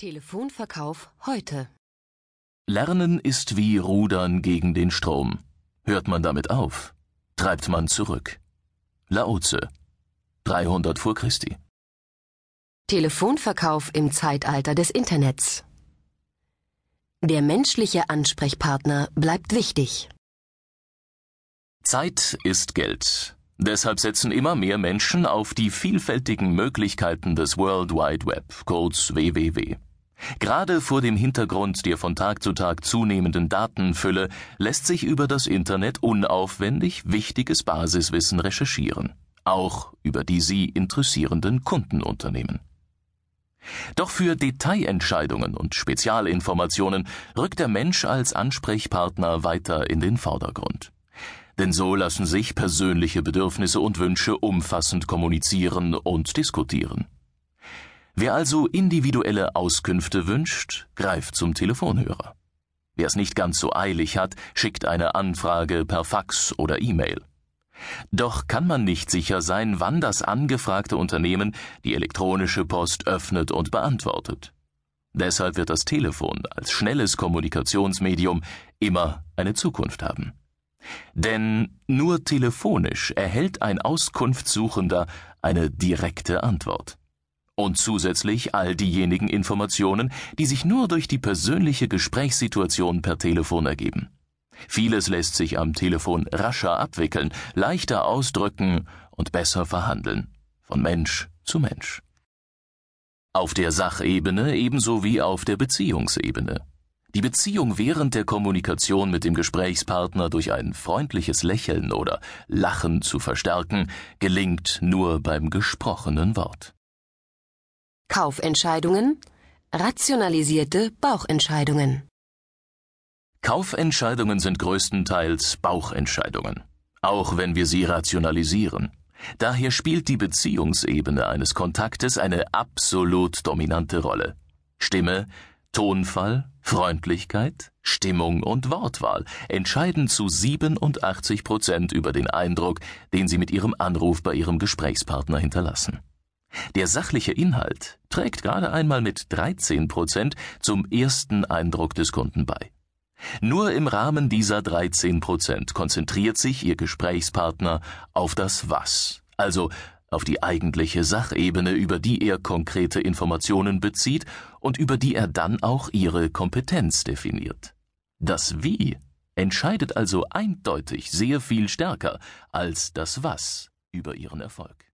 Telefonverkauf heute. Lernen ist wie Rudern gegen den Strom. Hört man damit auf, treibt man zurück. Laoze, 300 vor Christi. Telefonverkauf im Zeitalter des Internets. Der menschliche Ansprechpartner bleibt wichtig. Zeit ist Geld. Deshalb setzen immer mehr Menschen auf die vielfältigen Möglichkeiten des World Wide Web, kurz WWW. Gerade vor dem Hintergrund der von Tag zu Tag zunehmenden Datenfülle lässt sich über das Internet unaufwendig wichtiges Basiswissen recherchieren, auch über die Sie interessierenden Kundenunternehmen. Doch für Detailentscheidungen und Spezialinformationen rückt der Mensch als Ansprechpartner weiter in den Vordergrund. Denn so lassen sich persönliche Bedürfnisse und Wünsche umfassend kommunizieren und diskutieren. Wer also individuelle Auskünfte wünscht, greift zum Telefonhörer. Wer es nicht ganz so eilig hat, schickt eine Anfrage per Fax oder E-Mail. Doch kann man nicht sicher sein, wann das angefragte Unternehmen die elektronische Post öffnet und beantwortet. Deshalb wird das Telefon als schnelles Kommunikationsmedium immer eine Zukunft haben. Denn nur telefonisch erhält ein Auskunftssuchender eine direkte Antwort und zusätzlich all diejenigen Informationen, die sich nur durch die persönliche Gesprächssituation per Telefon ergeben. Vieles lässt sich am Telefon rascher abwickeln, leichter ausdrücken und besser verhandeln, von Mensch zu Mensch. Auf der Sachebene ebenso wie auf der Beziehungsebene. Die Beziehung während der Kommunikation mit dem Gesprächspartner durch ein freundliches Lächeln oder Lachen zu verstärken, gelingt nur beim gesprochenen Wort. Kaufentscheidungen, rationalisierte Bauchentscheidungen. Kaufentscheidungen sind größtenteils Bauchentscheidungen, auch wenn wir sie rationalisieren. Daher spielt die Beziehungsebene eines Kontaktes eine absolut dominante Rolle. Stimme, Tonfall, Freundlichkeit, Stimmung und Wortwahl entscheiden zu 87 Prozent über den Eindruck, den Sie mit Ihrem Anruf bei Ihrem Gesprächspartner hinterlassen. Der sachliche Inhalt trägt gerade einmal mit 13 Prozent zum ersten Eindruck des Kunden bei. Nur im Rahmen dieser 13 Prozent konzentriert sich Ihr Gesprächspartner auf das Was, also auf die eigentliche Sachebene, über die er konkrete Informationen bezieht und über die er dann auch Ihre Kompetenz definiert. Das Wie entscheidet also eindeutig sehr viel stärker als das Was über Ihren Erfolg.